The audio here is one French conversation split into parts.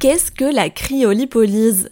Qu'est-ce que la cryolipolyse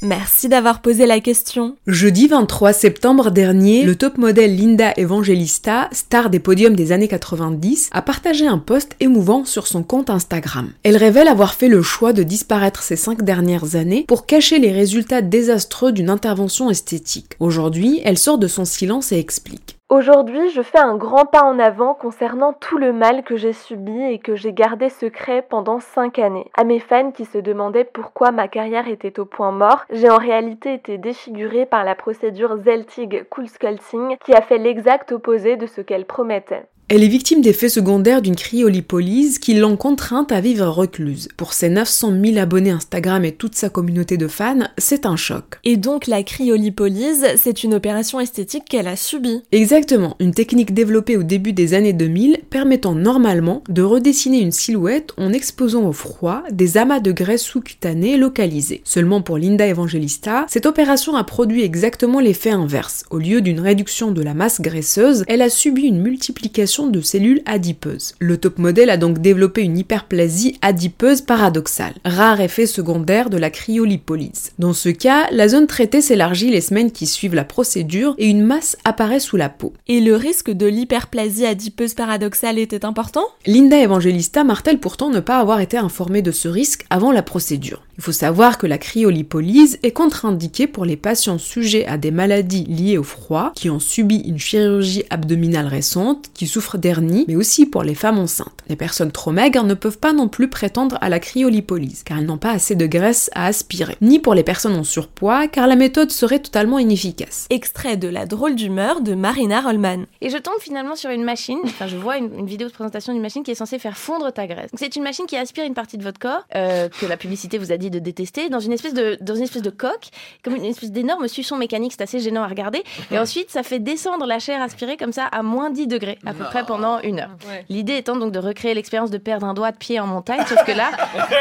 Merci d'avoir posé la question. Jeudi 23 septembre dernier, le top modèle Linda Evangelista, star des podiums des années 90, a partagé un post émouvant sur son compte Instagram. Elle révèle avoir fait le choix de disparaître ces cinq dernières années pour cacher les résultats désastreux d'une intervention esthétique. Aujourd'hui, elle sort de son silence et explique. Aujourd'hui, je fais un grand pas en avant concernant tout le mal que j'ai subi et que j'ai gardé secret pendant 5 années. À mes fans qui se demandaient pourquoi ma carrière était au point mort, j'ai en réalité été défigurée par la procédure Zeltig Coolsculpting qui a fait l'exact opposé de ce qu'elle promettait. Elle est victime d'effets secondaires d'une cryolipolyse qui l'ont contrainte à vivre recluse. Pour ses 900 000 abonnés Instagram et toute sa communauté de fans, c'est un choc. Et donc la cryolipolyse, c'est une opération esthétique qu'elle a subie. Exactement, une technique développée au début des années 2000 permettant normalement de redessiner une silhouette en exposant au froid des amas de graisse sous-cutanée localisés. Seulement pour Linda Evangelista, cette opération a produit exactement l'effet inverse. Au lieu d'une réduction de la masse graisseuse, elle a subi une multiplication de cellules adipeuses. Le top modèle a donc développé une hyperplasie adipeuse paradoxale, rare effet secondaire de la cryolipolyse. Dans ce cas, la zone traitée s'élargit les semaines qui suivent la procédure et une masse apparaît sous la peau. Et le risque de l'hyperplasie adipeuse paradoxale était important? Linda Evangelista martèle pourtant ne pas avoir été informée de ce risque avant la procédure. Il faut savoir que la cryolipolyse est contre-indiquée pour les patients sujets à des maladies liées au froid, qui ont subi une chirurgie abdominale récente, qui souffrent d'hernie, mais aussi pour les femmes enceintes. Les personnes trop maigres ne peuvent pas non plus prétendre à la cryolipolyse, car elles n'ont pas assez de graisse à aspirer. Ni pour les personnes en surpoids, car la méthode serait totalement inefficace. Extrait de La drôle d'humeur de Marina Rollman. Et je tombe finalement sur une machine, enfin je vois une, vidéo de présentation d'une machine qui est censée faire fondre ta graisse. C'est une machine qui aspire une partie de votre corps, euh, que la publicité vous a dit de détester dans une espèce de dans une espèce de coque, comme une espèce d'énorme suçon mécanique, c'est assez gênant à regarder. Et ensuite, ça fait descendre la chair aspirée comme ça à moins 10 degrés à peu près pendant une heure. L'idée étant donc de recréer l'expérience de perdre un doigt de pied en montagne, sauf que là,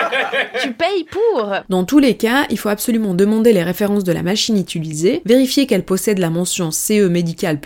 tu payes pour. Dans tous les cas, il faut absolument demander les références de la machine utilisée, vérifier qu'elle possède la mention CE médical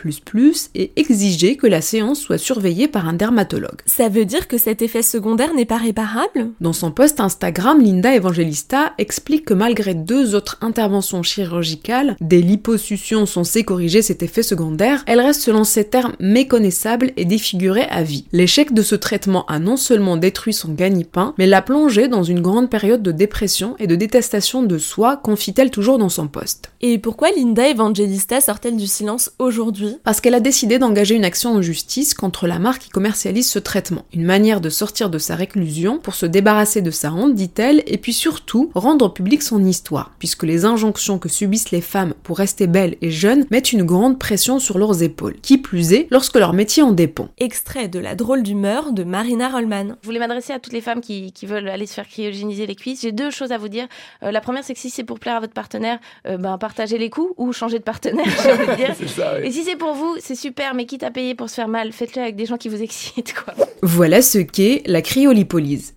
et exiger que la séance soit surveillée par un dermatologue. Ça veut dire que cet effet secondaire n'est pas réparable? Dans son post Instagram, Linda Evangelista explique que malgré deux autres interventions chirurgicales, des liposuctions censées corriger cet effet secondaire, elle reste selon ses termes méconnaissable et défigurée à vie. L'échec de ce traitement a non seulement détruit son gagne-pain, mais l'a plongée dans une grande période de dépression et de détestation de soi, confie-t-elle toujours dans son poste. Et pourquoi Linda Evangelista sort-elle du silence aujourd'hui? Parce qu'elle a décidé d'engager une action en justice contre la marque qui commercialise ce traitement. Une manière de sortir de sa réclusion pour se débarrasser de sa honte, dit-elle, et puis surtout rendre public son histoire, puisque les injonctions que subissent les femmes pour rester belles et jeunes mettent une grande pression sur leurs épaules, qui plus est lorsque leur métier en dépend. Extrait de La drôle d'humeur de Marina Rollman. Je voulais m'adresser à toutes les femmes qui, veulent aller se faire cryogéniser les cuisses. J'ai deux choses à vous dire. Euh, la première, c'est que si c'est pour plaire à votre partenaire, euh, ben, partagez les coûts ou changez de partenaire, j'ai envie de dire. Et si c'est pour vous, c'est super, mais quitte à payer pour se faire mal, faites-le avec des gens qui vous excitent, quoi. Voilà ce qu'est la cryolipolyse.